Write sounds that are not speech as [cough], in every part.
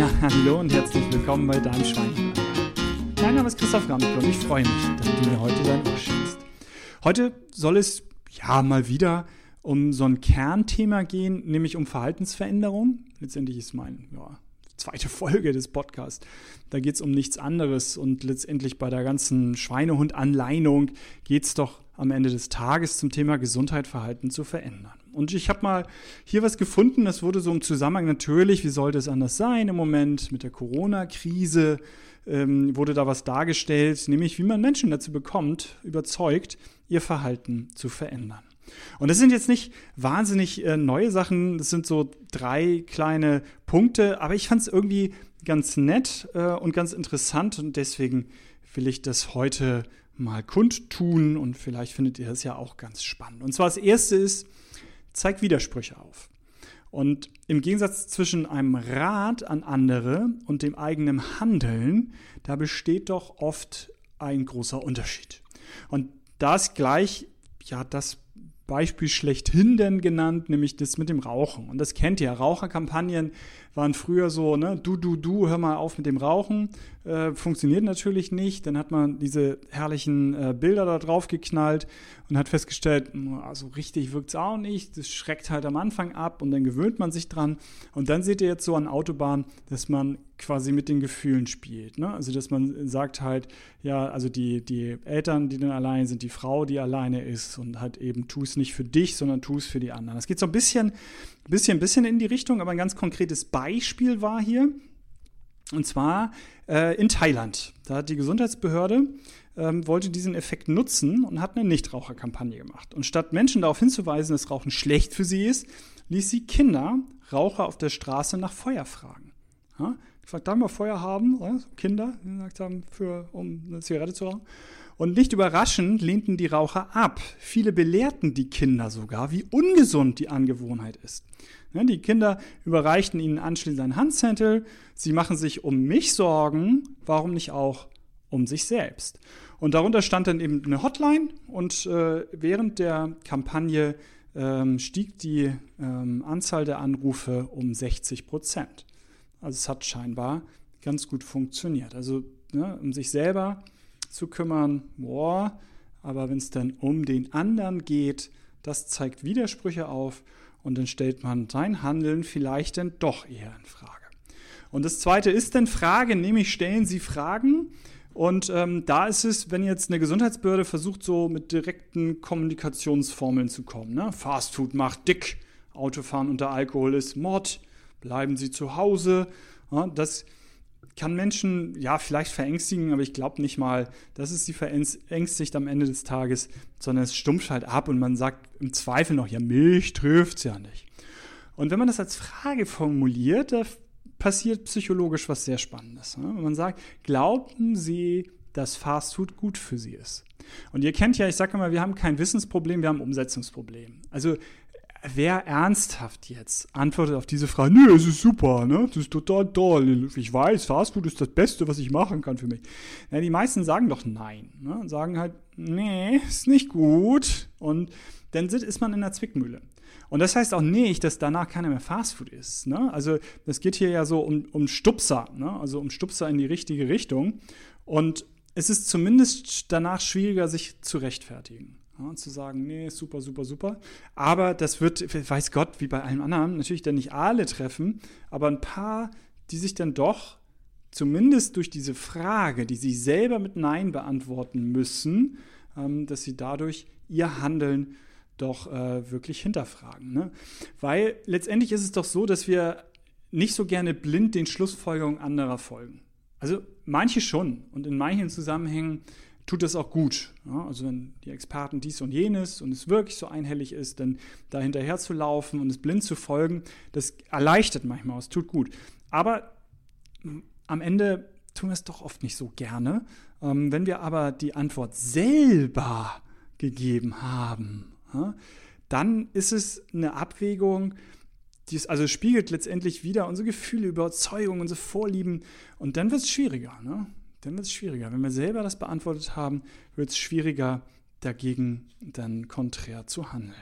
Ja, hallo und herzlich willkommen bei deinem Schwein. Mein Name ist Christoph Ramke und ich freue mich, dass du mir heute dein Ohr schenkst. Heute soll es ja mal wieder um so ein Kernthema gehen, nämlich um Verhaltensveränderung. Letztendlich ist mein ja, zweite Folge des Podcasts. Da geht es um nichts anderes und letztendlich bei der ganzen Schweinehund-Anleinung geht es doch am Ende des Tages zum Thema Gesundheit, Verhalten zu verändern. Und ich habe mal hier was gefunden, das wurde so im Zusammenhang natürlich, wie sollte es anders sein im Moment mit der Corona-Krise, ähm, wurde da was dargestellt, nämlich wie man Menschen dazu bekommt, überzeugt, ihr Verhalten zu verändern. Und das sind jetzt nicht wahnsinnig äh, neue Sachen, das sind so drei kleine Punkte, aber ich fand es irgendwie ganz nett äh, und ganz interessant und deswegen will ich das heute mal kundtun und vielleicht findet ihr das ja auch ganz spannend. Und zwar das erste ist, zeigt Widersprüche auf. Und im Gegensatz zwischen einem Rat an andere und dem eigenen Handeln, da besteht doch oft ein großer Unterschied. Und das gleich ja das Beispiel schlechthin denn genannt, nämlich das mit dem Rauchen. Und das kennt ihr. Raucherkampagnen waren früher so, ne, du, du, du, hör mal auf mit dem Rauchen. Äh, funktioniert natürlich nicht. Dann hat man diese herrlichen äh, Bilder da drauf geknallt und hat festgestellt, also richtig wirkt es auch nicht. Das schreckt halt am Anfang ab und dann gewöhnt man sich dran. Und dann seht ihr jetzt so an Autobahn, dass man quasi mit den Gefühlen spielt. Ne? Also dass man sagt halt, ja, also die, die Eltern, die dann allein sind, die Frau, die alleine ist und halt eben tu es nicht für dich, sondern tu es für die anderen. Das geht so ein bisschen, bisschen, bisschen in die Richtung, aber ein ganz konkretes Beispiel war hier. Und zwar äh, in Thailand. Da hat die Gesundheitsbehörde ähm, wollte diesen Effekt nutzen und hat eine Nichtraucherkampagne gemacht. Und statt Menschen darauf hinzuweisen, dass Rauchen schlecht für sie ist, ließ sie Kinder, Raucher auf der Straße nach Feuer fragen. Ja? Gesagt, darf wir Feuer haben? Kinder, die gesagt haben, für, um eine Zigarette zu rauchen. Und nicht überraschend lehnten die Raucher ab. Viele belehrten die Kinder sogar, wie ungesund die Angewohnheit ist. Die Kinder überreichten ihnen anschließend einen Handzettel. Sie machen sich um mich Sorgen, warum nicht auch um sich selbst? Und darunter stand dann eben eine Hotline und äh, während der Kampagne ähm, stieg die ähm, Anzahl der Anrufe um 60 Prozent. Also es hat scheinbar ganz gut funktioniert. Also ne, um sich selber zu kümmern, boah, aber wenn es dann um den anderen geht, das zeigt Widersprüche auf und dann stellt man sein Handeln vielleicht dann doch eher in Frage. Und das zweite ist dann Frage, nämlich stellen Sie Fragen. Und ähm, da ist es, wenn jetzt eine Gesundheitsbehörde versucht, so mit direkten Kommunikationsformeln zu kommen. Ne? Fastfood macht dick, Autofahren unter Alkohol ist Mord, bleiben Sie zu Hause. Ja, das kann Menschen ja vielleicht verängstigen, aber ich glaube nicht mal, dass es sie verängstigt am Ende des Tages, sondern es stumpft halt ab und man sagt im Zweifel noch, ja, Milch trifft es ja nicht. Und wenn man das als Frage formuliert, da passiert psychologisch was sehr Spannendes. Ne? Wenn man sagt, glauben Sie, dass Fastfood gut für Sie ist? Und ihr kennt ja, ich sage immer, wir haben kein Wissensproblem, wir haben ein Umsetzungsproblem. Also wer ernsthaft jetzt antwortet auf diese Frage, nee, es ist super, ne? Das ist total toll. Ich weiß, Fastfood ist das Beste, was ich machen kann für mich. Ja, die meisten sagen doch nein. Ne? Sagen halt, nee, ist nicht gut. Und dann ist man in der Zwickmühle. Und das heißt auch nicht, dass danach keiner mehr Fastfood ist. Ne? Also das geht hier ja so um, um Stupser, ne? also um Stupser in die richtige Richtung. Und es ist zumindest danach schwieriger, sich zu rechtfertigen. Ja, zu sagen, nee, super, super, super. Aber das wird, weiß Gott, wie bei allen anderen, natürlich dann nicht alle treffen, aber ein paar, die sich dann doch zumindest durch diese Frage, die sie selber mit Nein beantworten müssen, ähm, dass sie dadurch ihr Handeln doch äh, wirklich hinterfragen. Ne? Weil letztendlich ist es doch so, dass wir nicht so gerne blind den Schlussfolgerungen anderer folgen. Also manche schon und in manchen Zusammenhängen tut das auch gut. Ja, also wenn die Experten dies und jenes und es wirklich so einhellig ist, dann da hinterher zu laufen und es blind zu folgen, das erleichtert manchmal, es tut gut. Aber am Ende tun wir es doch oft nicht so gerne. Ähm, wenn wir aber die Antwort selber gegeben haben, ja, dann ist es eine Abwägung, die es also spiegelt letztendlich wieder unsere Gefühle, Überzeugungen, unsere Vorlieben und dann wird es schwieriger. Ne? Dann wird es schwieriger. Wenn wir selber das beantwortet haben, wird es schwieriger, dagegen dann konträr zu handeln.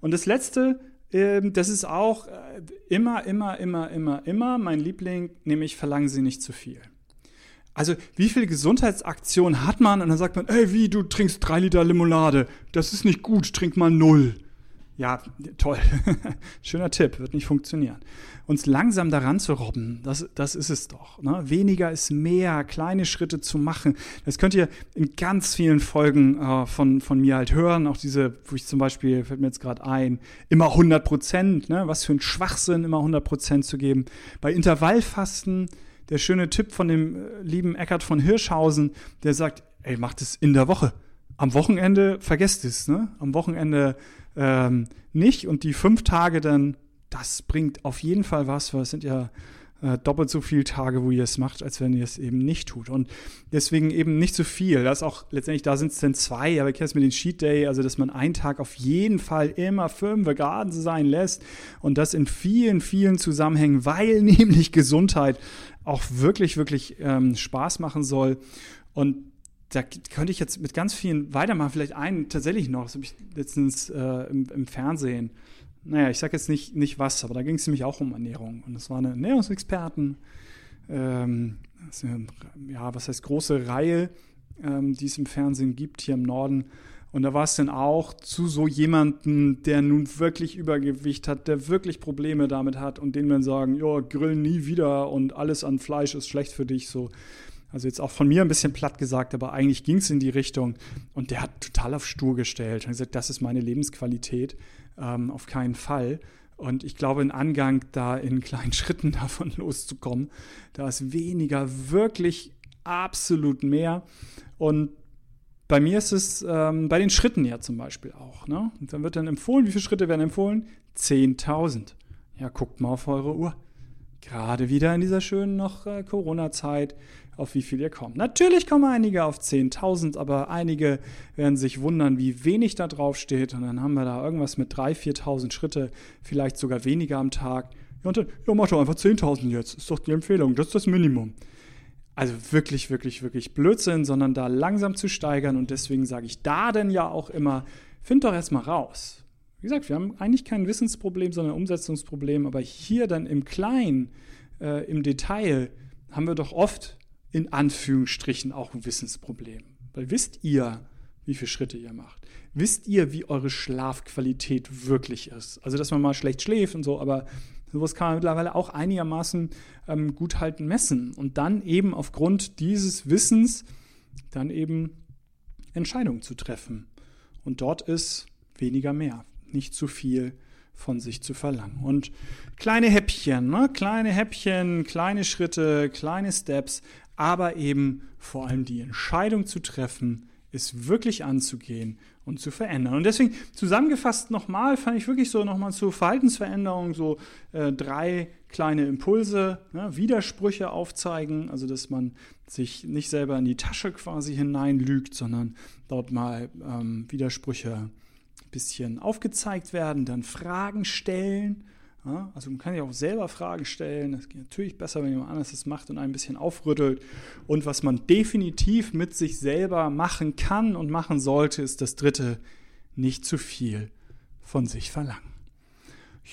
Und das Letzte ähm, das ist auch äh, immer, immer, immer, immer, immer mein Liebling, nämlich verlangen Sie nicht zu viel. Also wie viele Gesundheitsaktionen hat man und dann sagt man, ey, wie, du trinkst drei Liter Limonade, das ist nicht gut, trink mal null. Ja, toll. [laughs] Schöner Tipp, wird nicht funktionieren. Uns langsam daran zu robben, das, das ist es doch. Ne? Weniger ist mehr, kleine Schritte zu machen. Das könnt ihr in ganz vielen Folgen äh, von, von mir halt hören. Auch diese, wo ich zum Beispiel, fällt mir jetzt gerade ein, immer 100 Prozent. Ne? Was für ein Schwachsinn, immer 100 Prozent zu geben. Bei Intervallfasten, der schöne Tipp von dem äh, lieben Eckart von Hirschhausen, der sagt, ey, macht es in der Woche. Am Wochenende vergesst es, ne? Am Wochenende ähm, nicht und die fünf Tage dann, das bringt auf jeden Fall was, weil es sind ja äh, doppelt so viele Tage, wo ihr es macht, als wenn ihr es eben nicht tut. Und deswegen eben nicht so viel. Das auch letztendlich, da sind es dann zwei, aber ich kenne es mit den Cheat Day, also dass man einen Tag auf jeden Fall immer fünf Garten sein lässt und das in vielen, vielen Zusammenhängen, weil [laughs] nämlich Gesundheit auch wirklich, wirklich ähm, Spaß machen soll. Und da könnte ich jetzt mit ganz vielen weitermachen. Vielleicht einen tatsächlich noch, das habe ich letztens äh, im, im, Fernsehen. Naja, ich sage jetzt nicht, nicht was, aber da ging es nämlich auch um Ernährung. Und das war eine Ernährungsexperten. Ähm, ja, was heißt große Reihe, ähm, die es im Fernsehen gibt hier im Norden. Und da war es dann auch zu so jemandem, der nun wirklich Übergewicht hat, der wirklich Probleme damit hat und denen man sagen, ja, grill nie wieder und alles an Fleisch ist schlecht für dich. So, also jetzt auch von mir ein bisschen platt gesagt, aber eigentlich ging es in die Richtung. Und der hat total auf stur gestellt und gesagt, das ist meine Lebensqualität, ähm, auf keinen Fall. Und ich glaube, ein Angang, da in kleinen [laughs] Schritten davon loszukommen, da ist weniger wirklich absolut mehr. Und bei mir ist es ähm, bei den Schritten ja zum Beispiel auch. Ne? Und dann wird dann empfohlen, wie viele Schritte werden empfohlen? 10.000. Ja, guckt mal auf eure Uhr. Gerade wieder in dieser schönen noch äh, Corona-Zeit auf wie viel ihr kommt. Natürlich kommen einige auf 10.000, aber einige werden sich wundern, wie wenig da drauf steht. Und dann haben wir da irgendwas mit 3.000, 4.000 Schritte, vielleicht sogar weniger am Tag. Und dann, ja, mach doch einfach 10.000 jetzt. Ist doch die Empfehlung. Das ist das Minimum. Also wirklich, wirklich, wirklich Blödsinn, sondern da langsam zu steigern. Und deswegen sage ich da denn ja auch immer, find doch erstmal raus. Wie gesagt, wir haben eigentlich kein Wissensproblem, sondern ein Umsetzungsproblem. Aber hier dann im Kleinen, äh, im Detail, haben wir doch oft in Anführungsstrichen auch ein Wissensproblem. Weil wisst ihr, wie viele Schritte ihr macht? Wisst ihr, wie eure Schlafqualität wirklich ist? Also, dass man mal schlecht schläft und so, aber sowas kann man mittlerweile auch einigermaßen ähm, gut halten messen. Und dann eben aufgrund dieses Wissens dann eben Entscheidungen zu treffen. Und dort ist weniger mehr, nicht zu viel von sich zu verlangen. Und kleine Häppchen, ne? kleine Häppchen, kleine Schritte, kleine Steps, aber eben vor allem die Entscheidung zu treffen, es wirklich anzugehen und zu verändern. Und deswegen zusammengefasst nochmal, fand ich wirklich so nochmal zu Verhaltensveränderungen so äh, drei kleine Impulse, ne, Widersprüche aufzeigen, also dass man sich nicht selber in die Tasche quasi hineinlügt, sondern dort mal ähm, Widersprüche ein bisschen aufgezeigt werden, dann Fragen stellen ja, also man kann ja auch selber Fragen stellen. Das geht natürlich besser, wenn jemand anderes das macht und ein bisschen aufrüttelt. Und was man definitiv mit sich selber machen kann und machen sollte, ist das dritte, nicht zu viel von sich verlangen.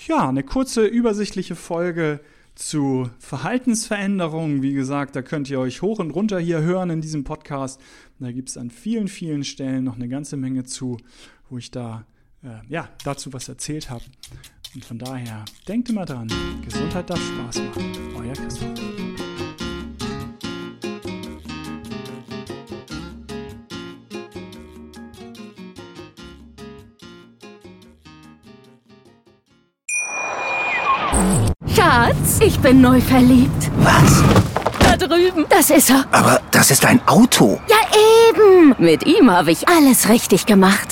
Ja, eine kurze übersichtliche Folge zu Verhaltensveränderungen. Wie gesagt, da könnt ihr euch hoch und runter hier hören in diesem Podcast. Da gibt es an vielen, vielen Stellen noch eine ganze Menge zu, wo ich da äh, ja, dazu was erzählt habe. Und von daher, denkt immer dran, Gesundheit darf Spaß machen. Euer Christoph. Schatz, ich bin neu verliebt. Was? Da drüben. Das ist er. Aber das ist ein Auto. Ja, eben. Mit ihm habe ich alles richtig gemacht.